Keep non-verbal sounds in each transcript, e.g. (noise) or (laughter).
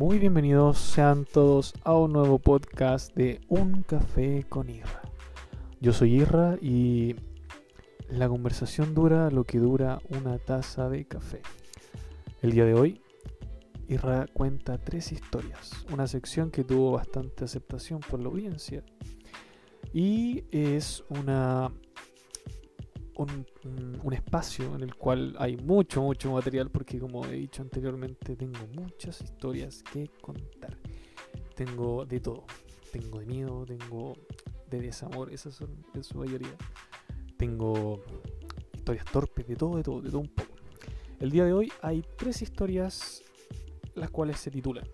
Muy bienvenidos sean todos a un nuevo podcast de Un Café con Irra. Yo soy Irra y la conversación dura lo que dura una taza de café. El día de hoy, Irra cuenta tres historias, una sección que tuvo bastante aceptación por la audiencia y es una un, un, espacio en el cual hay mucho, mucho material porque como he dicho anteriormente tengo muchas historias que contar. Tengo de todo. Tengo de miedo, tengo de desamor, esas son en su mayoría. Tengo historias torpes, de todo, de todo, de todo un poco. El día de hoy hay tres historias las cuales se titulan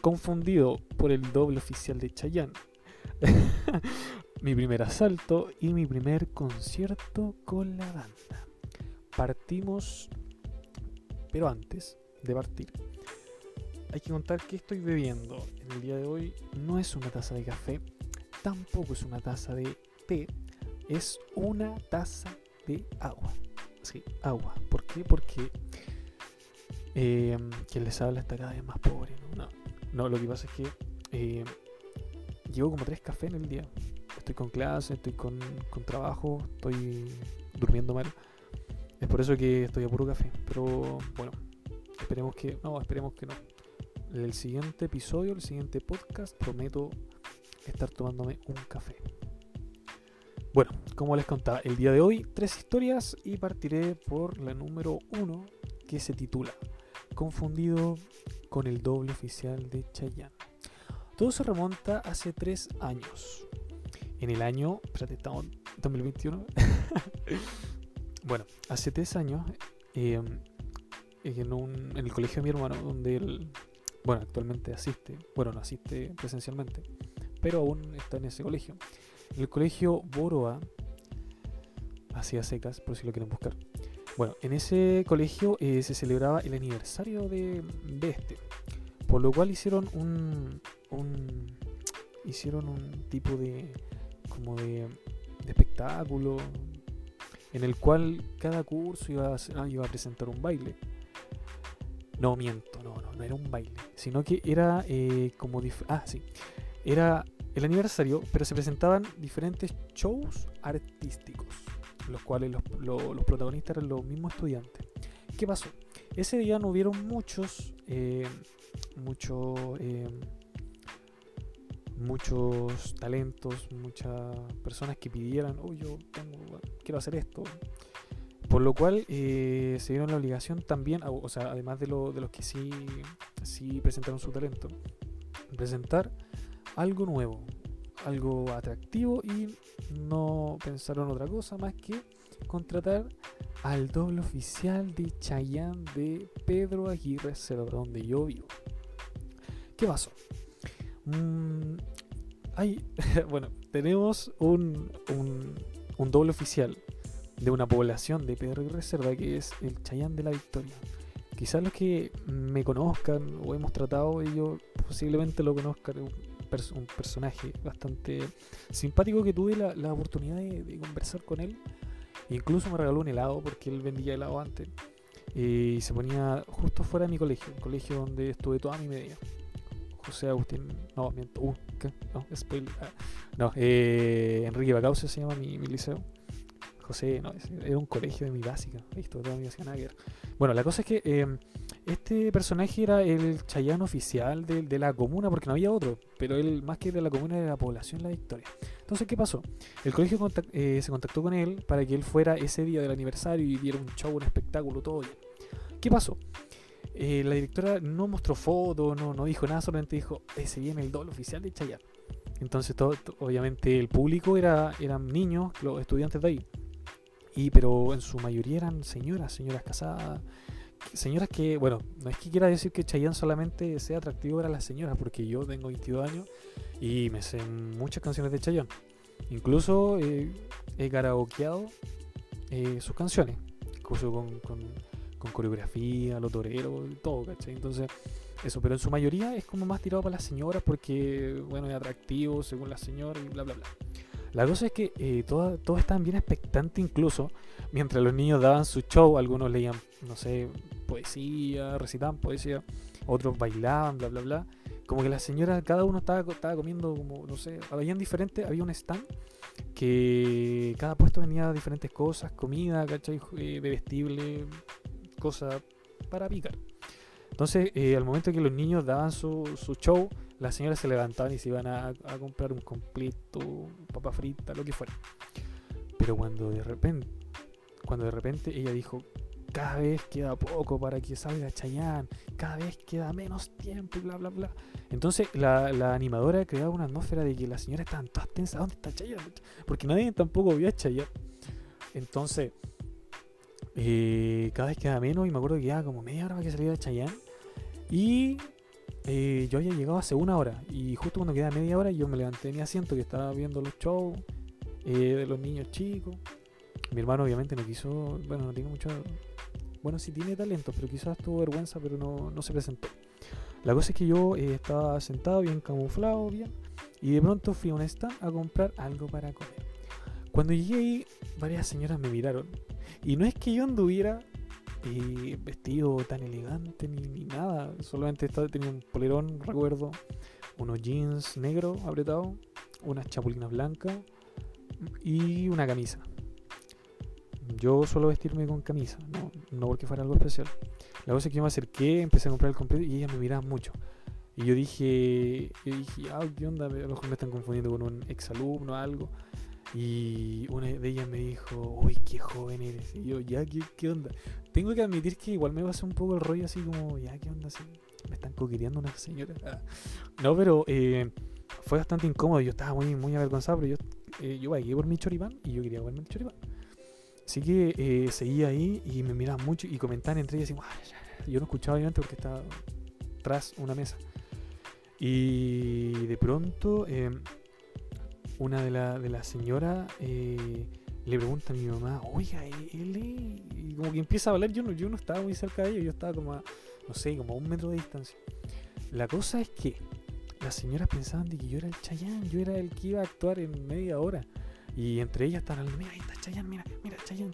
Confundido por el doble oficial de Chayanne. (laughs) mi primer asalto y mi primer concierto con la banda. Partimos, pero antes de partir, hay que contar que estoy bebiendo en el día de hoy. No es una taza de café, tampoco es una taza de té, es una taza de agua. Sí, agua. ¿Por qué? Porque eh, quien les habla está cada vez más pobre. No, no, lo que pasa es que eh, llevo como tres cafés en el día estoy con clase, estoy con, trabajo, estoy durmiendo mal. Es por eso que estoy a puro café. Pero bueno, esperemos que. No, esperemos que no. El siguiente episodio, el siguiente podcast, prometo estar tomándome un café. Bueno, como les contaba, el día de hoy tres historias y partiré por la número uno que se titula Confundido con el doble oficial de Chayanne. Todo se remonta hace tres años en el año, espérate, estamos en 2021. (laughs) bueno, hace tres años, em, en, el colegio de mi hermano, donde él, bueno, actualmente asiste, bueno, no asiste presencialmente, pero aún está en ese colegio. el colegio Boroa, hacía secas, por si lo quieren buscar. Bueno, en ese colegio eh, se celebraba el aniversario de, de, este, por lo cual hicieron un, un hicieron un tipo de como de, espectáculo en el cual cada curso iba a, ah, iba a presentar un baile. No miento, no, no, no era un baile, sino que era eh, como... Ah, sí, era el aniversario, pero se presentaban diferentes shows artísticos, los cuales los, los, protagonistas eran los mismos estudiantes. ¿Qué pasó? Ese día no hubieron muchos, eh, muchos eh, muchos talentos, muchas personas que pidieran, oh, yo tengo, quiero hacer esto. Por lo cual eh, se dieron la obligación también, o sea, además de, lo, de los que sí, sí presentaron su talento, presentar algo nuevo, algo atractivo y no pensaron otra cosa más que contratar al doble oficial de Chayanne de Pedro Aguirre Cerro, donde yo vivo. ¿Qué pasó? Mm, hay, (laughs) bueno, tenemos un, un, doble oficial de una población de Pedro y Reserva que es el Chayán de la Victoria. Quizás los que me conozcan o hemos tratado ellos posiblemente lo conozcan. Un, un personaje bastante simpático que tuve la, oportunidad de, conversar con él. Incluso me regaló un helado porque él vendía helado antes. y se ponía justo fuera de mi colegio, el colegio donde estuve toda mi media. José Agustín, no, miento, uh. No, spoiler. Ah, no, eh, Enrique Bacauce se llama mi, liceo. José, no, era un colegio de mi básica, listo, toda mi básica Bueno, la cosa es que eh, este personaje era el chayano oficial de, la comuna, porque no había otro, pero él más que de la comuna de la población La Victoria. Entonces, ¿qué pasó? El colegio eh, se contactó con él para que él fuera ese día del aniversario y diera un show, un espectáculo, todo bien. ¿Qué pasó? Eh, la directora no mostró fotos, no, no dijo nada, solamente dijo, ese viene el doble oficial de Chayanne. Entonces, todo, obviamente, el público era, eran niños, los estudiantes de ahí. Y, pero en su mayoría eran señoras, señoras casadas, señoras que, bueno, no es que quiera decir que Chayanne solamente sea atractivo para las señoras, porque yo tengo 22 años y me sé muchas canciones de Chayanne. Incluso eh, he karaokeado eh, sus canciones, incluso con coreografía, los toreros, todo, ¿cachai? Entonces, eso, pero en su mayoría es como más tirado para las señoras porque, bueno, es atractivo según la señora y bla, bla, bla. La cosa es que eh, todos estaban bien expectantes incluso mientras los niños daban su show, algunos leían, no sé, poesía, recitaban poesía, otros bailaban, bla, bla, bla. Como que la señora, cada uno estaba, estaba comiendo como, no sé, habían diferentes, había un stand que cada puesto venía diferentes cosas, comida, ¿cachai? Eh, bebestible, cosas para picar. Entonces, eh, al momento que los niños daban su, su show, las señoras se levantaban y se iban a, a comprar un completo, papa frita, lo que fuera. Pero cuando de repente, cuando de repente ella dijo, cada vez queda poco para que salga Chayanne, cada vez queda menos tiempo bla, bla, bla. Entonces la, la animadora creaba una atmósfera de que las señoras estaban todas tensas, ¿dónde está Chayanne? Porque nadie tampoco vio a Chayanne. Entonces, eh, cada vez queda menos y me acuerdo que quedaba como media hora para que saliera Chayanne. Y eh, yo había llegado hace una hora y justo cuando queda media hora yo me levanté de mi asiento que estaba viendo los shows eh, de los niños chicos. Mi hermano obviamente no quiso, bueno, no tiene mucho, bueno, sí tiene talento, pero quizás tuvo vergüenza, pero no, no se presentó. La cosa es que yo eh, estaba sentado bien camuflado, bien, y de pronto fui a un stand a comprar algo para comer. Cuando llegué ahí, varias señoras me miraron. Y no es que yo anduviera eh, vestido tan elegante ni, ni nada, solamente estaba, tenía un polerón, recuerdo, unos jeans negros apretados, unas chapulinas blancas y una camisa. Yo suelo vestirme con camisa, no, no porque fuera algo especial. La cosa es que yo me acerqué, empecé a comprar el completo y ellas me miraban mucho. Y yo dije, yo dije, ah, ¿qué onda? A lo mejor me están confundiendo con un exalumno o algo. Y una de ellas me dijo, uy, qué joven eres. Y yo, ya, ¿qué, qué onda? Tengo que admitir que igual me pasó un poco el rollo así como, ya, ¿qué onda? me están coqueteando unas señoras. (laughs) Ah. No, pero eh, fue bastante incómodo. Yo estaba muy, muy avergonzado, pero yo, eh, yo por mi choripán y yo quería comerme el choripán. Así que eh, seguía ahí y me miraban mucho y comentaban entre ellas. Y, yo no escuchaba obviamente porque estaba tras una mesa. Y de pronto eh, una de las de la señoras eh, le pregunta a mi mamá, oiga, él Y como que empieza a hablar, yo no, yo no estaba muy cerca de ella, yo estaba como a, no sé, como a un metro de distancia. La cosa es que las señoras pensaban de que yo era el Chayán, yo era el que iba a actuar en media hora. Y entre ellas estaban hablando, mira, ahí está Chayanne, mira, mira, Chayanne,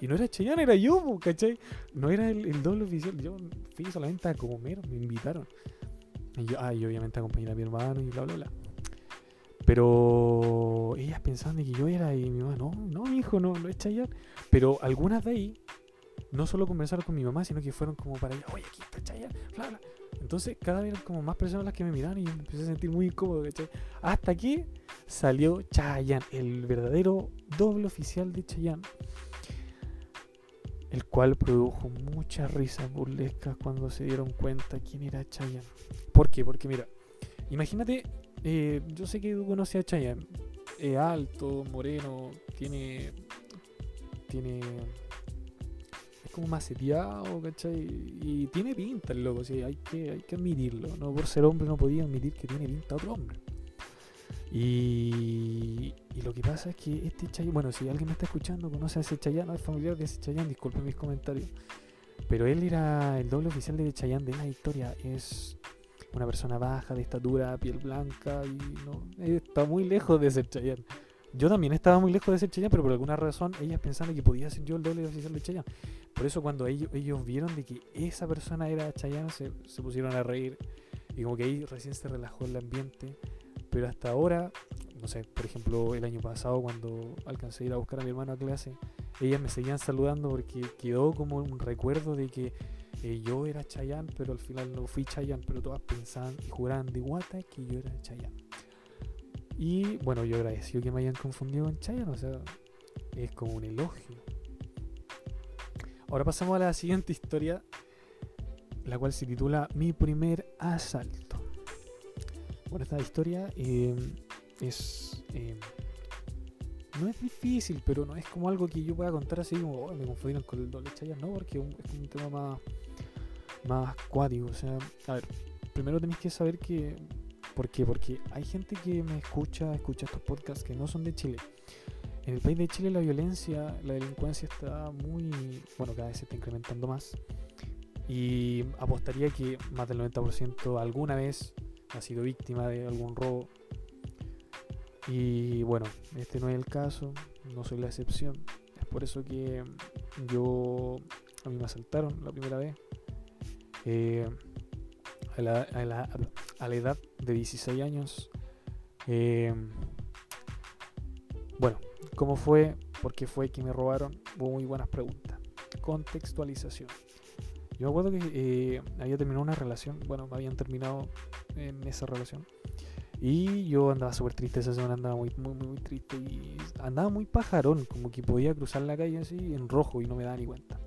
Y no era Chayanne, era yo, ¿cachai? No era el, doble oficial. Yo fui solamente a comer, me invitaron. Y yo, ah, y obviamente acompañé a mi hermano y bla, bla, bla. Pero ellas pensaban que yo era y mi mamá, no, no, hijo, no, no es Chayanne. Pero algunas de ahí no solo conversaron con mi mamá, sino que fueron como para allá, oye, aquí está Chayanne. Entonces cada vez eran como más personas las que me miraban y me empecé a sentir muy incómodo, ¿cachai? Hasta que salió Chayanne, el verdadero doble oficial de Chayanne. El cual produjo muchas risas burlescas cuando se dieron cuenta quién era Chayanne. ¿Por qué? Porque mira, imagínate, eh, yo sé que tú conoces a Chayanne. Es alto, moreno, tiene. Tiene como maceteado, ¿cachai? Y tiene pinta el loco, sí, hay que, hay que admitirlo. No por ser hombre no podía admitir que tiene pinta otro hombre. Y, y lo que pasa es que este Chayanne, bueno, si alguien me está escuchando, conoce a ese Chayanne, no es familiar de ese Chayanne, disculpen mis comentarios. Pero él era el doble oficial de Chayanne de la historia. Es una persona baja, de estatura, piel blanca y no, está muy lejos de ser Chayanne. Yo también estaba muy lejos de ser Chayanne, pero por alguna razón ellas pensaban que podía ser yo el doble oficial de Chayanne. Por eso cuando ellos, ellos vieron de que esa persona era Chayanne, se, se pusieron a reír. Y como que ahí recién se relajó el ambiente. Pero hasta ahora, no sé, por ejemplo, el año pasado cuando alcancé a ir a buscar a mi hermano a clase, ellas me seguían saludando porque quedó como un recuerdo de que eh, yo era Chayanne, pero al final no fui Chayanne, pero todas pensaban y juraban de guata que yo era Chayanne. Y bueno, yo agradecido que me hayan confundido con Chayanne, o sea, es como un elogio. Ahora pasamos a la siguiente historia, la cual se titula Mi primer asalto. Bueno, esta historia eh, es... Eh, no es difícil, pero no es como algo que yo pueda contar así como oh, me confundieron con el doble Chayanne, no, porque es un, tema más, más cuático. O sea, a ver, primero tenéis que saber que ¿Por qué? Porque hay gente que me escucha, escucha estos podcasts que no son de Chile. En el país de Chile la violencia, la delincuencia está muy, bueno, cada vez se está incrementando más. Y apostaría que más del 90% alguna vez ha sido víctima de algún robo. Y bueno, este no es el caso, no soy la excepción. Es por eso que yo, a mí me asaltaron la primera vez. Eh, a la, a la- a la edad de 16 años. Eh, bueno, ¿cómo fue? ¿Por qué fue que me robaron? Hubo muy buenas preguntas. Contextualización. Yo me acuerdo que eh, había terminado una relación, bueno, me habían terminado en esa relación. Y yo andaba súper triste esa semana, andaba muy, muy, muy triste y andaba muy pajarón, como que podía cruzar la calle así en rojo y no me daba ni cuenta.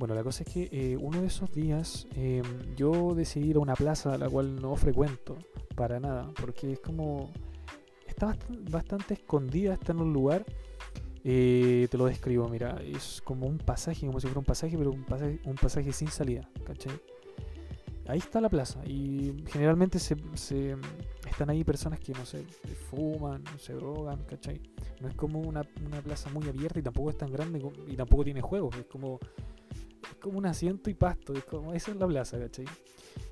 Bueno, la cosa es que eh, uno de esos días eh, yo decidí ir a una plaza a la cual no frecuento para nada, porque es como... Está bast- bastante escondida, está en un lugar eh, te lo describo, mira, es como un pasaje, como si fuera un pasaje, pero un pasaje, un pasaje sin salida, ¿cachai? Ahí está la plaza y generalmente se, están ahí personas que, no sé, fuman, se drogan, ¿cachai? No es como una, una plaza muy abierta y tampoco es tan grande y tampoco tiene juegos, es como, es como un asiento y pasto, es como, esa es la plaza, ¿cachai?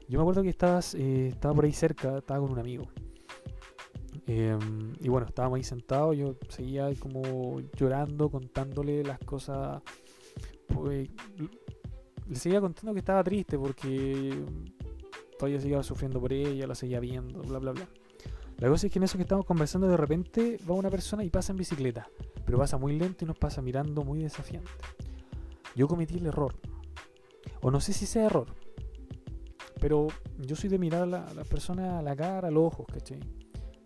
Yo me acuerdo que estabas, eh, estaba por ahí cerca, estaba con un amigo. Em, y bueno, estábamos ahí sentados, yo seguía como llorando, contándole las cosas. Pues, le seguía contando que estaba triste porque todavía seguía sufriendo por ella, la seguía viendo, bla, bla, bla. La cosa es que en eso que estamos conversando, de repente va una persona y pasa en bicicleta, pero pasa muy lento y nos pasa mirando muy desafiante. Yo cometí el error, o no sé si sea error, pero yo soy de mirar a la, a la persona a la cara, a los ojos, ¿cachai?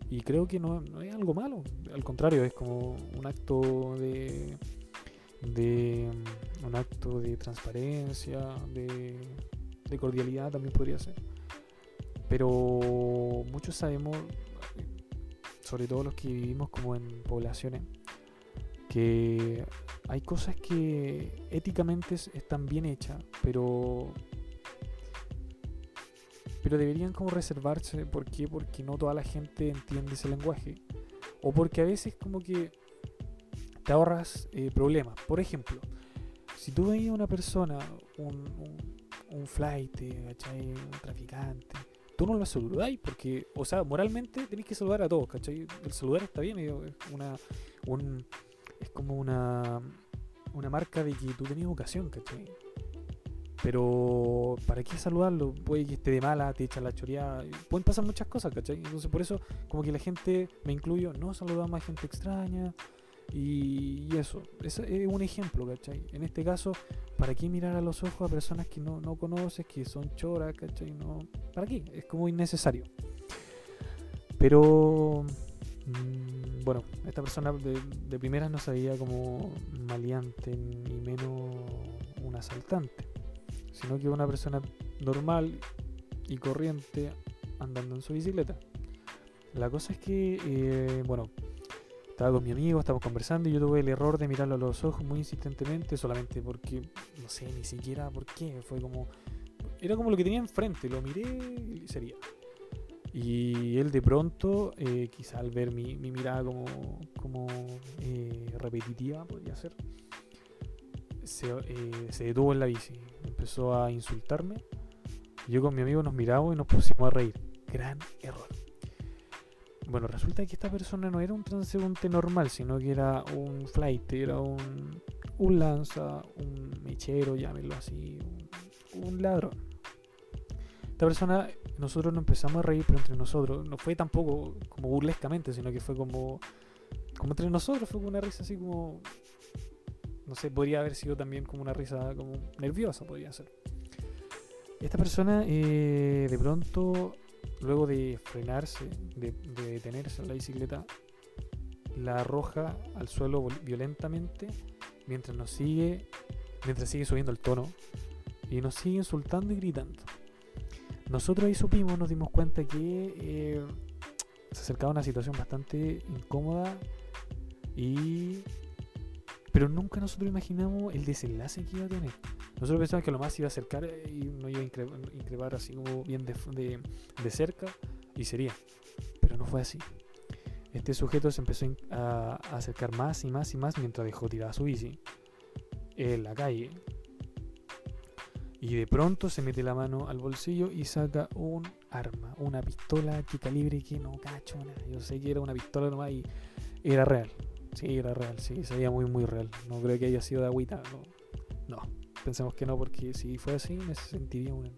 Y creo que no, no es algo malo. Al contrario, es como un acto de. de un acto de transparencia, de, de cordialidad también podría ser. Pero muchos sabemos, sobre todo los que vivimos como en poblaciones, que hay cosas que éticamente es- están bien hechas, pero pero deberían como reservarse. ¿Por qué? Porque no toda la gente entiende ese lenguaje. O porque a veces como que te ahorras eh, problemas. Por ejemplo, si tú veías a una persona, un, un, flight. Un traficante, tú no lo saludáis porque, o sea, moralmente tenéis que saludar a todos, ¿cachai? El saludar está bien, es una, un, es como una, una marca de que tú tenías vocación, ¿cachai? Pero, ¿para qué saludarlo? Puede que esté de mala, te echa la choreada. Pueden pasar muchas cosas, ¿cachai? Entonces, por eso, como que la gente, me incluyo, no saludamos a gente extraña. Y, eso, es un ejemplo, ¿cachai? En este caso, ¿para qué mirar a los ojos a personas que no, no conoces, que son choras, ¿cachai? No, ¿Para qué? Es como innecesario. Pero, mm, bueno, esta persona de, primeras no sabía como maleante ni menos un asaltante sino que una persona normal y corriente andando en su bicicleta. La cosa es que, eh, bueno, estaba con mi amigo, estábamos conversando y yo tuve el error de mirarlo a los ojos muy insistentemente, solamente porque, no sé, ni siquiera por qué, fue como, era como lo que tenía enfrente, lo miré y sería. Y él de pronto, eh, quizá al ver mi, mi mirada como, eh, repetitiva, podría ser, se, eh, se detuvo en la bici, empezó a insultarme. Yo con mi amigo nos miramos y nos pusimos a reír. Gran error. Bueno, resulta que esta persona no era un transeúnte normal, sino que era un flight, era un, lanza, un mechero, llámenlo así, un ladrón. Esta persona, nosotros nos empezamos a reír, pero entre nosotros, no fue tampoco como burlescamente, sino que fue como, como entre nosotros, fue como una risa así como, no sé, podría haber sido también como una risa como nerviosa, podría ser. Esta persona eh, de pronto, luego de frenarse, de, de detenerse en la bicicleta, la arroja al suelo violentamente mientras nos sigue, mientras sigue subiendo el tono y nos sigue insultando y gritando. Nosotros ahí supimos, nos dimos cuenta que eh, se acercaba una situación bastante incómoda y pero nunca nosotros imaginamos el desenlace que iba a tener. Nosotros pensamos que lo más iba a acercar eh, y nos iba a incre- increpar así como bien de, de- cerca y sería. Pero no fue así. Este sujeto se empezó a a, a acercar más y más y más mientras dejó tirada su bici en la calle. Y de pronto se mete la mano al bolsillo y saca un arma, una pistola que calibre que no cacho nada. Yo sé que era una pistola nomás y era real. Sí, era real, sí, se veía muy muy real. No creo que haya sido de agüita, no. No. pensemos que no, porque si fue así me sentiría un,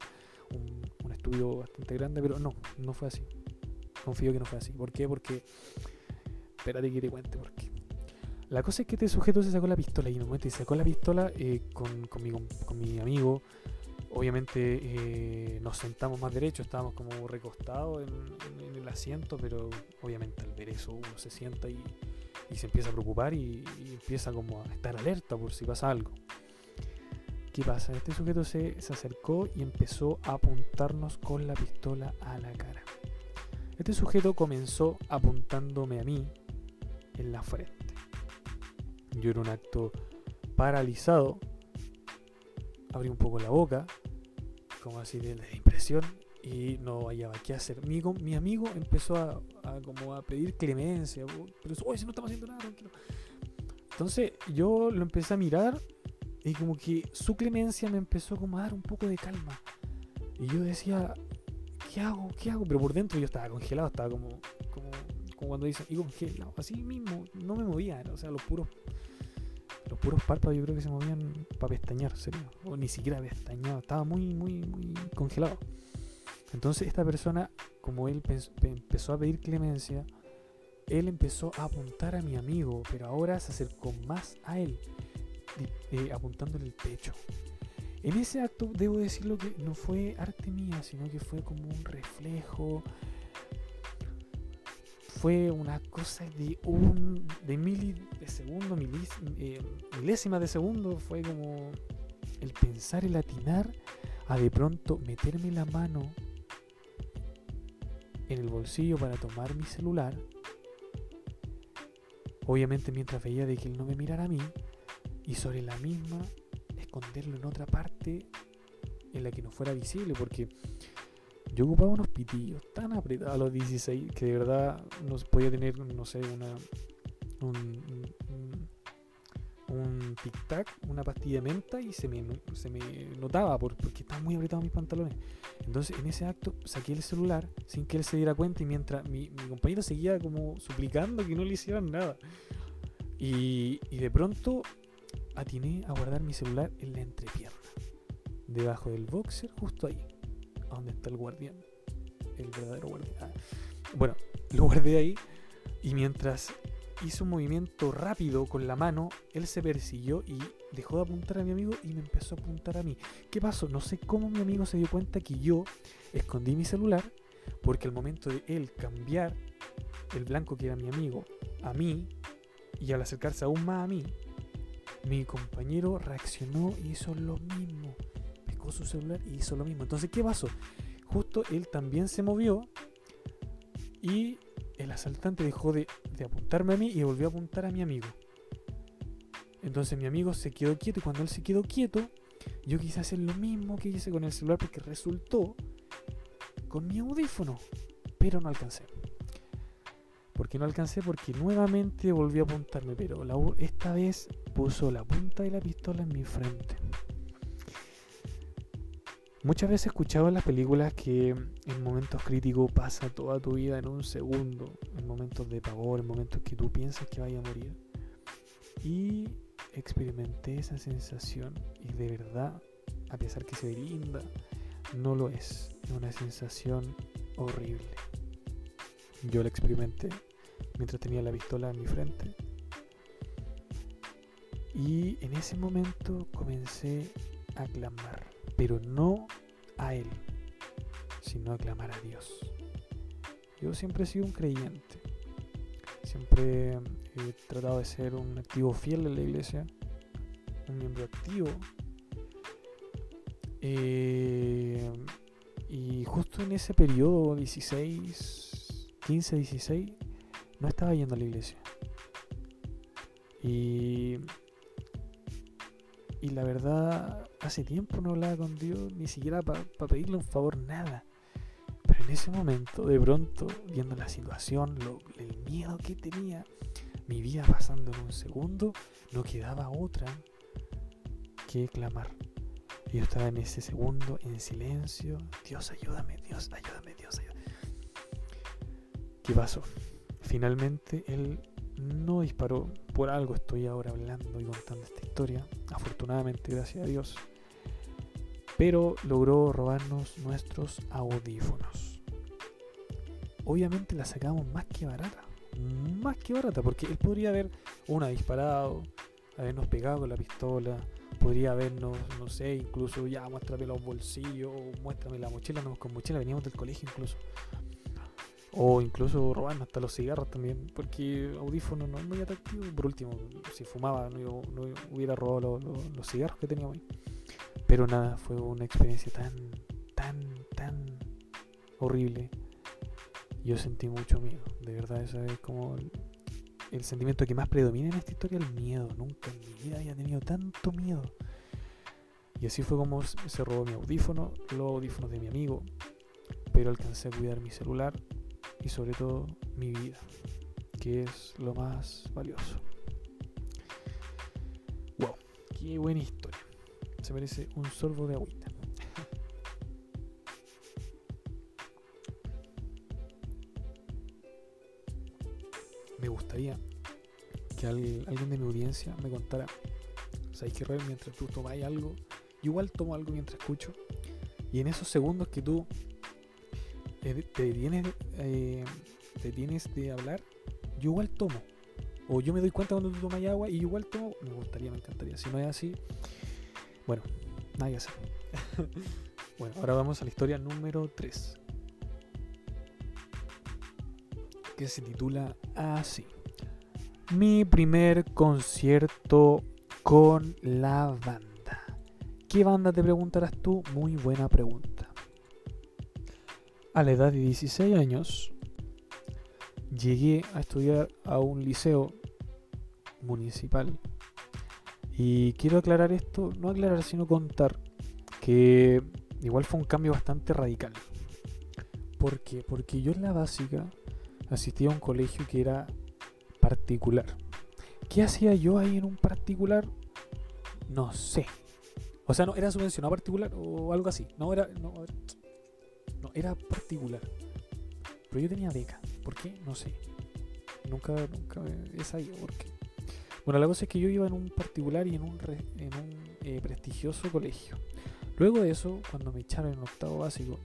un, estudio bastante grande, pero no, no fue así. Confío que no fue así. ¿Por qué? Porque... Espérate que te cuente por qué. La cosa es que este sujeto se sacó la pistola y en un momento se sacó la pistola eh, con, con, mi, con, mi, amigo. Obviamente eh, nos sentamos más derecho, estábamos como recostados en, el asiento, pero obviamente al ver eso uno se sienta y, se empieza a preocupar y, y, empieza como a estar alerta por si pasa algo. ¿Qué pasa? Este sujeto se, se acercó y empezó a apuntarnos con la pistola a la cara. Este sujeto comenzó apuntándome a mí en la frente. Yo era un acto paralizado. Abrí un poco la boca, como así de, impresión, y no hallaba qué hacer. Mi, mi amigo empezó a, como a pedir clemencia. Pero, oye, si no estamos haciendo nada, tranquilo. Entonces yo lo empecé a mirar y como que su clemencia me empezó como a dar un poco de calma. Y yo decía, ¿qué hago? ¿Qué hago? Pero por dentro yo estaba congelado, estaba como, como, como cuando dicen, y congelado, así mismo, no me movía, o sea, los puros, los puros párpados yo creo que se movían para pestañear, serio, o ni siquiera pestañado, estaba muy, muy, muy congelado. Entonces esta persona, como él empezó a pedir clemencia, él empezó a apuntar a mi amigo, pero ahora se acercó más a él eh, apuntándole el pecho. En ese acto debo decirlo que no fue arte mía, sino que fue como un reflejo. Fue una cosa de un de mili de segundo, milis, eh, de segundo. Fue como el pensar, el atinar a de pronto meterme la mano en el bolsillo para tomar mi celular. Obviamente mientras veía de que él no me mirara a mí, y sobre la misma esconderlo en otra parte en la que no fuera visible, porque yo ocupaba unos pitillos tan apretados a los 16 que de verdad no podía tener, no sé, una, un, tic-tac, una pastilla de menta y se me, se me notaba porque estaban muy apretados mis pantalones. Entonces en ese acto saqué el celular sin que él se diera cuenta y mientras mi, mi compañero seguía como suplicando que no le hicieran nada. Y, y de pronto atiné a guardar mi celular en la entrepierna, debajo del boxer, justo ahí, donde está el guardián, el verdadero guardián. Ah, bueno, (laughs) lo guardé ahí y mientras hizo un movimiento rápido con la mano, él se persiguió y dejó de apuntar a mi amigo y me empezó a apuntar a mí. ¿Qué pasó? No sé cómo mi amigo se dio cuenta que yo escondí mi celular porque al momento de él cambiar el blanco que era mi amigo a mí y al acercarse aún más a mí, mi compañero reaccionó y hizo lo mismo. Pescó su celular y hizo lo mismo. Entonces, ¿qué pasó? Justo él también se movió y el asaltante dejó de, apuntarme a mí y volvió a apuntar a mi amigo. Entonces mi amigo se quedó quieto y cuando él se quedó quieto, yo quise hacer lo mismo que hice con el celular porque resultó con mi audífono, pero no alcancé. Porque no alcancé porque nuevamente volvió a apuntarme, pero esta vez puso la punta de la pistola en mi frente. Muchas veces he escuchado en las películas que en momentos críticos pasa toda tu vida en un segundo, en momentos de pavor, en momentos que tú piensas que vaya a morir. Y experimenté esa sensación y de verdad, a pesar que se ve linda, no lo es. Es una sensación horrible. Yo la experimenté mientras tenía la pistola en mi frente. Y en ese momento comencé a clamar, pero no a Él, sino a clamar a Dios. Yo siempre he sido un creyente, siempre he tratado de ser un activo fiel de la iglesia, un miembro activo. Eh, y justo en ese periodo, 16, 15, 16, no estaba yendo a la iglesia. Y, y la verdad, hace tiempo no hablaba con Dios, ni siquiera para pedirle un favor, nada. Pero en ese momento, de pronto, viendo la situación, el miedo que tenía, mi vida pasando en un segundo, no quedaba otra que clamar. Y yo estaba en ese segundo en silencio. Dios, ayúdame, Dios, ayúdame, Dios, ayúdame. ¿Qué pasó? Finalmente él no disparó. Por algo estoy ahora hablando y contando esta historia. Afortunadamente, gracias a Dios. pero logró robarnos nuestros audífonos. Obviamente la sacamos más que barata, más que barata, porque él podría haber, una, disparado, habernos pegado con la pistola, podría habernos, no sé, incluso ya muéstrame los bolsillos, muéstrame la mochila, no, con mochila veníamos del colegio incluso. O incluso robarnos hasta los cigarros también, porque audífono no es muy atractivo. Por último, si fumaba no, hubiera robado los cigarros que teníamos ahí. Pero nada, fue una experiencia tan, tan, tan horrible. Yo sentí mucho miedo, de verdad, eso es como el, sentimiento que más predomina en esta historia, el miedo. Nunca en mi vida había tenido tanto miedo. Y así fue como se robó mi audífono, los audífonos de mi amigo, pero alcancé a cuidar mi celular y sobre todo mi vida, que es lo más valioso. Wow, qué buena historia. Se merece un sorbo de agüita. (laughs) me gustaría que alguien de mi audiencia me contara, ¿sabes que mientras tú tomas algo? igual tomo algo mientras escucho. Y en esos segundos que tú te tienes, eh, te tienes de hablar, yo igual tomo. O yo me doy cuenta cuando tú tomas agua y igual tomo. Me gustaría, me encantaría. Si no es así, bueno, nada que hacer. (laughs) bueno, ahora vamos a la historia número 3. Que se titula así. Mi primer concierto con la banda. ¿Qué banda te preguntarás tú? Muy buena pregunta a la edad de 16 años, llegué a estudiar a un liceo municipal. Y quiero aclarar esto, no aclarar, sino contar que igual fue un cambio bastante radical. ¿Por qué? Porque yo en la básica asistía a un colegio que era particular. ¿Qué hacía yo ahí en un particular? No sé. O sea, no era subvencionado particular o algo así. No era, era particular. Pero yo tenía beca. ¿Por qué? No sé. Nunca, nunca he sabido por qué. Bueno, la cosa es que yo iba en un particular y en un, eh, prestigioso colegio. Luego de eso, cuando me echaron en octavo básico,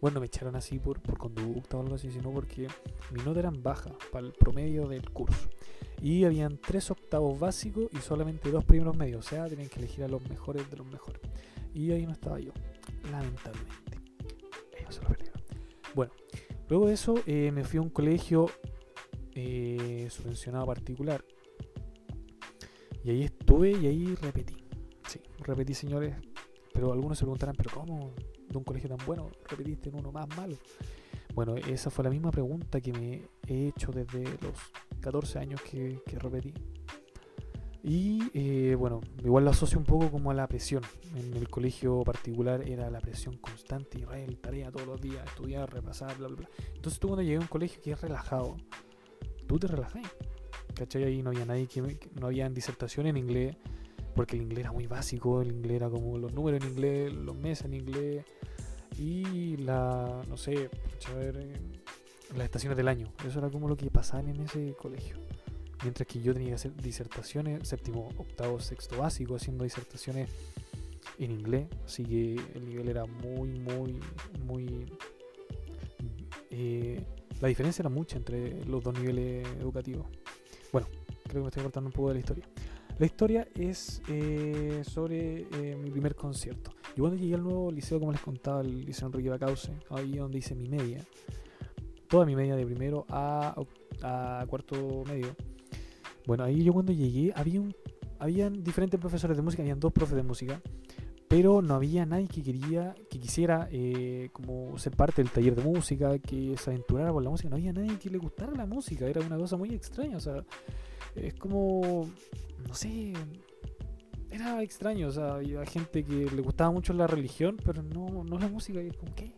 bueno, me echaron así por, por conducta o algo así, sino porque mi nota eran bajas para el promedio del curso. Y habían tres octavos básicos y solamente dos primeros medios. O sea, tenían que elegir a los mejores de los mejores. Y ahí no estaba yo, lamentablemente. Bueno, luego de eso eh, me fui a un colegio eh, subvencionado particular. Y ahí estuve y ahí repetí. Sí, repetí, señores. Pero algunos se preguntarán, ¿pero cómo de un colegio tan bueno repetiste en uno más malo? Bueno, esa fue la misma pregunta que me he hecho desde los 14 años que repetí. Y eh, bueno, igual lo asocio un poco como a la presión. En el colegio particular era la presión constante, Israel, tarea todos los días, estudiar, repasar, bla, bla, bla. Entonces tú cuando llegué a un colegio que es relajado, tú te relajás. ¿Cachai? Ahí no había nadie que, no había disertación en inglés, porque el inglés era muy básico, el inglés era como los números en inglés, los meses en inglés y la, no sé, a ver, eh, las estaciones del año. Eso era como lo que pasaba en ese colegio mientras que yo tenía que hacer disertaciones, séptimo, octavo, sexto básico, haciendo disertaciones en inglés, así que el nivel era muy, muy, muy... Eh, la diferencia era mucha entre los dos niveles educativos. Bueno, creo que me estoy cortando un poco de la historia. La historia es eh, sobre eh, mi primer concierto. Yo cuando llegué al nuevo liceo, como les contaba, el Liceo Enrique Bacause, ahí donde hice mi media, toda mi media de primero a, a cuarto medio, bueno, ahí yo cuando llegué, había un, habían diferentes profesores de música, habían dos profes de música, pero no había nadie que quería, que quisiera eh, como ser parte del taller de música, que se aventurara por la música, no había nadie que le gustara la música, era una cosa muy extraña, o sea, es como, no sé, era extraño, o sea, había gente que le gustaba mucho la religión, pero no, no la música, y es como, ¿qué?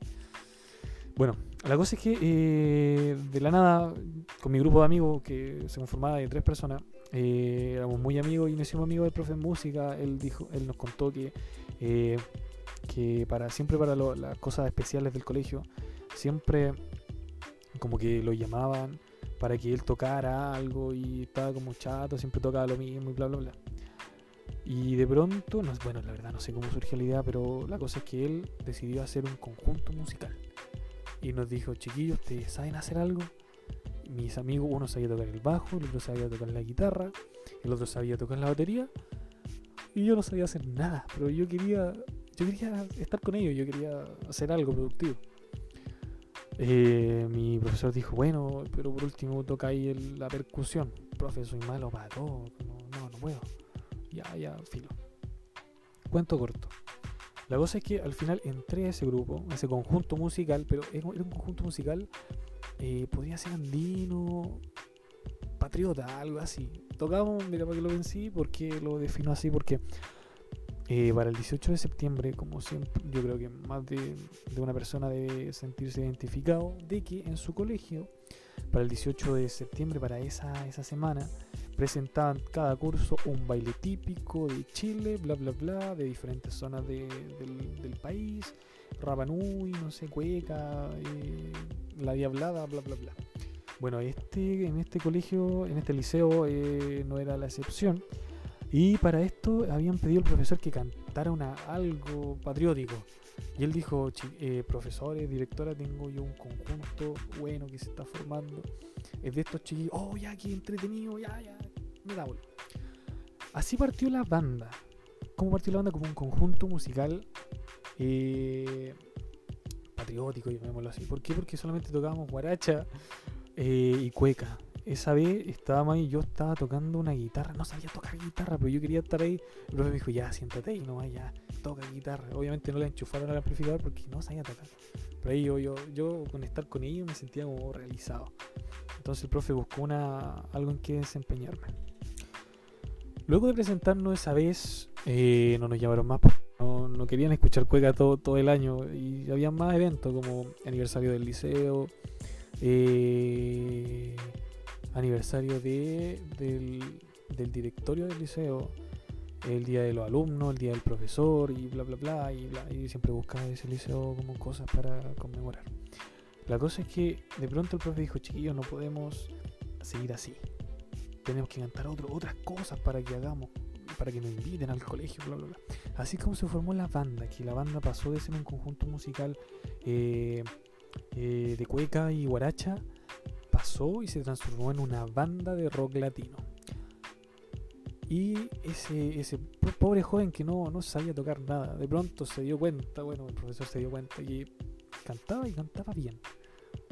Bueno, la cosa es que eh, de la nada, con mi grupo de amigos, que se conformaba de tres personas, eh, éramos muy amigos y nos hicimos amigos del profe de música. Él dijo, él nos contó que, eh, que para siempre para las cosas especiales del colegio, siempre como que lo llamaban para que él tocara algo y estaba como chato, siempre tocaba lo mismo y bla bla bla. Y de pronto, no, bueno, la verdad no sé cómo surgió la idea, pero la cosa es que él decidió hacer un conjunto musical. Y nos dijo, chiquillos, ¿ustedes saben hacer algo? Mis amigos, uno sabía tocar el bajo, el otro sabía tocar la guitarra, el otro sabía tocar la batería. Y yo no sabía hacer nada, pero yo quería, yo quería estar con ellos, yo quería hacer algo productivo. Eh, mi profesor dijo, bueno, pero por último toca ahí la percusión. Profe, soy malo para todo, no, no puedo. Ya, ya, filo. Cuento corto. La cosa es que al final entré a ese grupo, a ese conjunto musical, pero era un conjunto musical, eh, podría ser andino, patriota, algo así. Tocamos, mira para que lo vencí, porque lo defino así, porque eh, para el 18 de septiembre, como siempre, yo creo que más de, de, una persona debe sentirse identificado de que en su colegio, para el 18 de septiembre, para esa, esa semana, presentaban cada curso un baile típico de Chile, bla bla bla, de diferentes zonas de, del, del, país, Rapanui, no sé, Cueca, eh, La Diablada, bla bla bla. Bueno, este, en este colegio, en este liceo, eh, no era la excepción. Y para esto habían pedido al profesor que cantara una, algo patriótico. Y él dijo, eh, profesores, directora, tengo yo un conjunto bueno que se está formando. Es de estos chiquillos, oh, ya, qué entretenido, ya, ya, me da vuelta. Así partió la banda. ¿Cómo partió la banda? Como un conjunto musical eh, patriótico, llamémoslo así. ¿Por qué? Porque solamente tocábamos guaracha eh, y cueca. Esa vez estábamos ahí, yo estaba tocando una guitarra, no sabía tocar guitarra, pero yo quería estar ahí. El me dijo, ya, siéntate y no, ya, toca guitarra. Obviamente no la enchufaron al amplificador porque no sabía tocar. Pero ahí yo, yo, yo con estar con ellos me sentía como realizado. Entonces el profe buscó una, algo en que desempeñarme. Luego de presentarnos esa vez, eh, no nos llamaron más, no, no, querían escuchar cueca todo, todo el año y había más eventos como aniversario del liceo, eh, aniversario de, del, del, directorio del liceo, el día de los alumnos, el día del profesor y bla bla bla y, bla, y siempre buscaba ese liceo como cosas para conmemorar. La cosa es que de pronto el profe dijo, chiquillos, no podemos seguir así. Tenemos que cantar otro, otras cosas para que hagamos, para que nos inviten al colegio, bla bla bla. Así como se formó la banda, que la banda pasó de ser un conjunto musical eh, eh, de cueca y guaracha pasó y se transformó en una banda de rock latino. Y ese, ese pobre joven que no, no sabía tocar nada, de pronto se dio cuenta, bueno, el profesor se dio cuenta que cantaba y cantaba bien.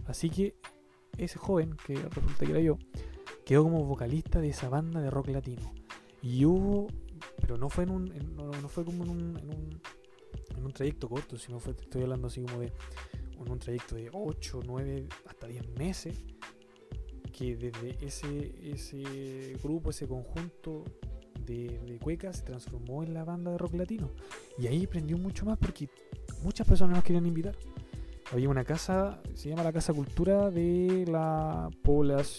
Así que ese joven, que resulta que era yo, quedó como vocalista de esa banda de rock latino. Y hubo, pero no fue en un, no, fue como en un, en un, en un trayecto corto, sino fue, estoy hablando así como de un trayecto de 8, 9, hasta 10 meses, que desde ese, ese grupo, ese conjunto de, de cuecas se transformó en la banda de rock latino. Y ahí prendió mucho más porque muchas personas nos querían invitar. Había una casa, se llama la Casa Cultura de la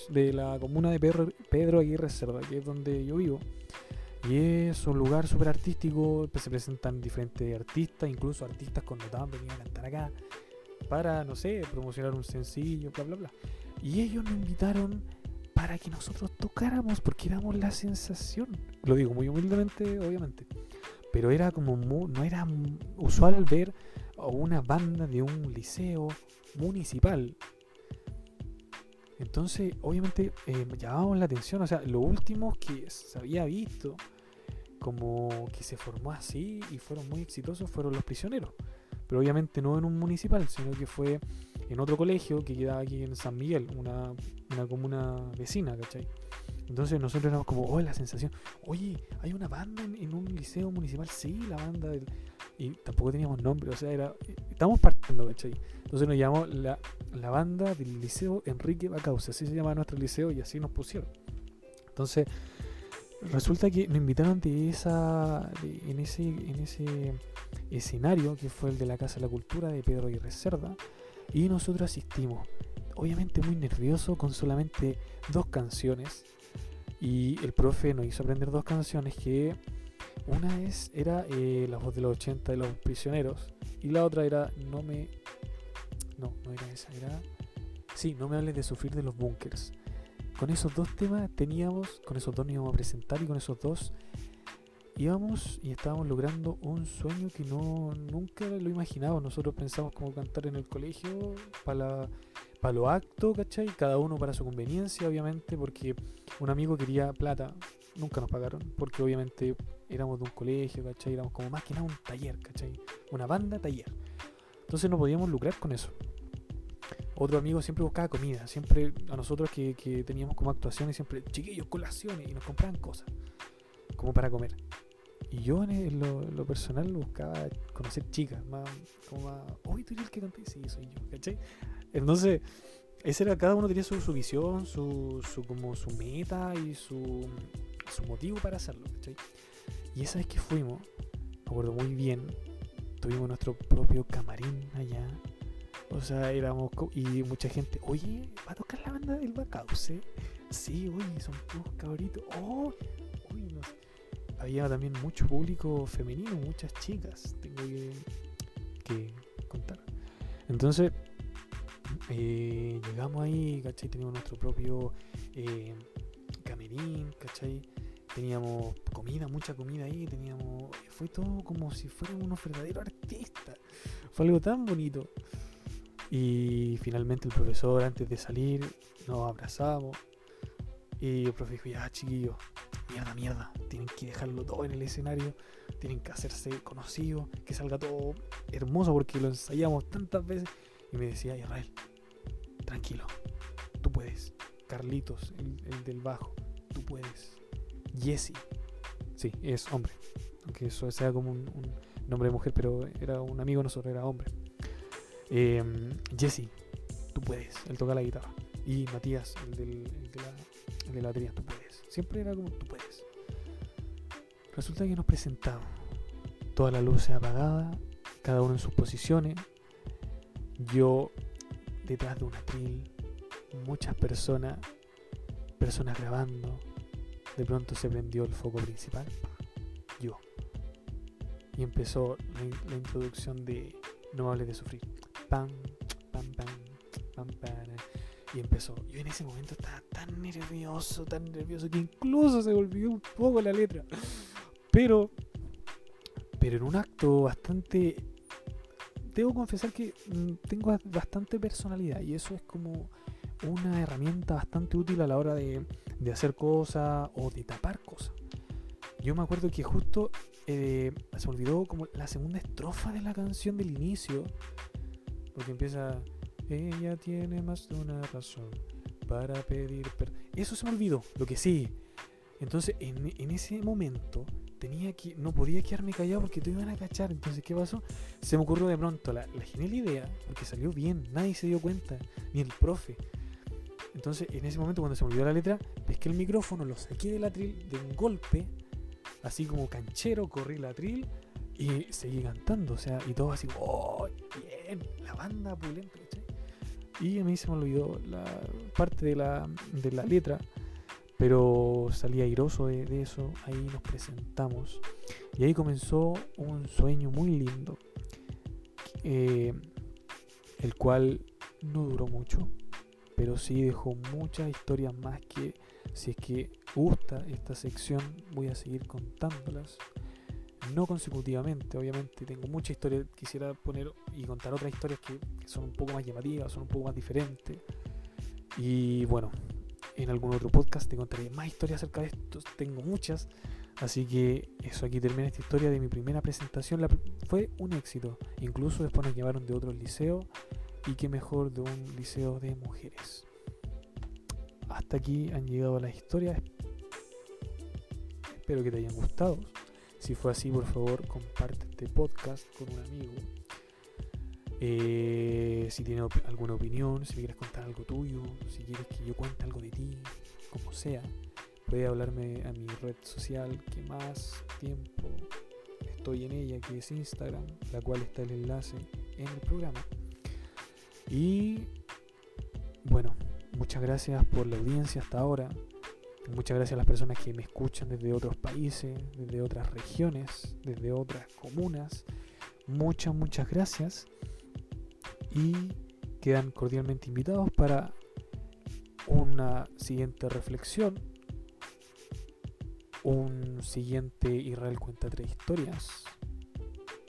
de la comuna de Pedro, Pedro Aguirre Cerda, que es donde yo vivo. Y es un lugar súper artístico, se presentan diferentes artistas, incluso artistas connotados venían a cantar acá para, no sé, promocionar un sencillo, bla, bla, bla. Y ellos nos invitaron para que nosotros tocáramos, porque éramos la sensación. Lo digo muy humildemente, obviamente. Pero era como, no era usual ver una banda de un liceo municipal. Entonces, obviamente, eh, llamábamos la atención. O sea, lo último que se había visto, como que se formó así y fueron muy exitosos, fueron los prisioneros pero obviamente no en un municipal, sino que fue en otro colegio que quedaba aquí en San Miguel, una, una comuna vecina, ¿cachai? Entonces nosotros éramos como, oh, la sensación, oye, hay una banda en, un liceo municipal, sí, la banda del... Y tampoco teníamos nombre, o sea, era... Estamos partiendo, ¿cachai? Entonces nos llamamos la, la banda del liceo Enrique Bacausa, así se llama nuestro liceo y así nos pusieron. Entonces, resulta que nos invitaron de esa, en, ese, en ese escenario que fue el de la Casa de la Cultura de Pedro y Cerda y nosotros asistimos. Obviamente muy nervioso con solamente dos canciones y el profe nos hizo aprender dos canciones que una es era eh, La voz de los 80 de los prisioneros y la otra era No me... No, no era esa, era... Sí, no me hables de sufrir de los bunkers con esos dos temas teníamos, con esos dos nos íbamos a presentar y con esos dos íbamos y estábamos logrando un sueño que no nunca lo imaginaba. Nosotros pensamos como cantar en el colegio para para los actos, ¿cachai? Cada uno para su conveniencia, obviamente, porque un amigo quería plata, nunca nos pagaron, porque obviamente éramos de un colegio, ¿cachai? Éramos como más que nada un taller, ¿cachai? Una banda taller. Entonces no podíamos lucrar con eso. Otro amigo siempre buscaba comida, siempre a nosotros que, teníamos como actuaciones, siempre chiquillos, colaciones, y nos compraban cosas, como para comer. Y yo en lo, personal buscaba conocer chicas, más como más, uy, tú eres el que conté, sí, soy yo, ¿cachai? Entonces, ese cada uno tenía su, visión, su, su, como su meta y su, su motivo para hacerlo, ¿cachai? Y esa vez que fuimos, me acuerdo muy bien, tuvimos nuestro propio camarín allá. O sea, éramos. Y mucha gente, oye, ¿va a tocar la banda del Bacause? Sí, oye, son todos cabritos. Oh, uy, no Había también mucho público femenino, muchas chicas, tengo que, que contar. Entonces, eh, llegamos ahí, ¿cachai? Teníamos nuestro propio eh, camerín. Teníamos comida, mucha comida ahí, teníamos... Fue todo como si fuéramos unos verdaderos artistas. Fue algo tan bonito. Y finalmente el profesor, antes de salir, nos abrazamos. Y el profe dijo, ya chiquillos, mierda, mierda, tienen que dejarlo todo en el escenario, tienen que hacerse conocidos, que salga todo hermoso porque lo ensayamos tantas veces. Y me decía, Israel, tranquilo, tú puedes. Carlitos, el, del bajo, tú puedes. Jesse, sí, es hombre. Aunque eso sea como un, nombre de mujer, pero era un amigo de nosotros, era hombre. Em, Jesse, tú puedes. Él toca la guitarra. Y Matías, el, del, de, la, de la batería, tú puedes. Siempre era como tú puedes. Resulta que nos presentamos. Toda la luz apagada, cada uno en sus posiciones yo detrás de un atril, muchas personas, personas grabando, de pronto se prendió el foco principal, yo. Y empezó la, introducción de No hables de sufrir. Pam, pam, pam, pam, pam. Y empezó. Yo en ese momento estaba tan nervioso, tan nervioso, que incluso se volvió un poco la letra. Pero, pero en un acto bastante debo confesar que mm, tengo bastante personalidad y eso es como una herramienta bastante útil a la hora de, hacer cosas o de tapar cosas. Yo me acuerdo que justo eh, se me olvidó como la segunda estrofa de la canción del inicio, porque empieza, ella tiene más de una razón para pedir perdón. Eso se me olvidó, lo que sí. Entonces, en, en ese momento, tenía que, no podía quedarme callado porque te iban a cachar. Entonces, ¿qué pasó? Se me ocurrió de pronto la, genial idea, porque salió bien, nadie se dio cuenta, ni el profe. Entonces, en ese momento, cuando se me olvidó la letra, pesqué el micrófono, lo saqué del atril de un golpe, así como canchero, corrí el atril y seguí cantando. O sea, y todo así, ¡oh! Bien, la banda pulenta, Y a mí se me olvidó la parte de la, de la letra pero salí airoso de, eso, ahí nos presentamos y ahí comenzó un sueño muy lindo, eh, el cual no duró mucho, pero sí dejó muchas historias más que si es que gusta esta sección voy a seguir contándolas. No consecutivamente, obviamente tengo mucha historia, quisiera poner y contar otras historias que son un poco más llamativas, son un poco más diferentes. Y bueno, en algún otro podcast te contaré más historias acerca de esto. Tengo muchas. Así que eso, aquí termina esta historia de mi primera presentación. fue un éxito. Incluso después nos llevaron de otro liceo. Y qué mejor de un liceo de mujeres. Hasta aquí han llegado las historias. Espero que te hayan gustado. Si fue así, por favor, comparte este podcast con un amigo eh, si tienes alguna opinión, si quieres contar algo tuyo, si quieres que yo cuente algo de ti, como sea, puedes hablarme a mi red social que más tiempo estoy en ella, que es Instagram, la cual está el enlace en el programa. Y bueno, muchas gracias por la audiencia hasta ahora. Muchas gracias a las personas que me escuchan desde otros países, desde otras regiones, desde otras comunas. Muchas, muchas gracias y quedan cordialmente invitados para una siguiente reflexión un siguiente Israel cuenta tres historias,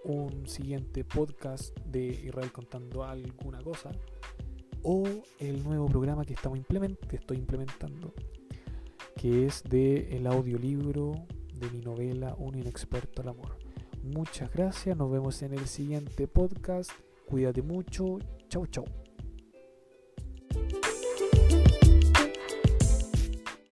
un siguiente podcast de Israel contando alguna cosa, o el nuevo programa que, estamos que estoy implementando, que es de el audiolibro de mi novela Un inexperto al amor. Muchas gracias, nos vemos en el siguiente podcast. Cuídate mucho. Chau, chau.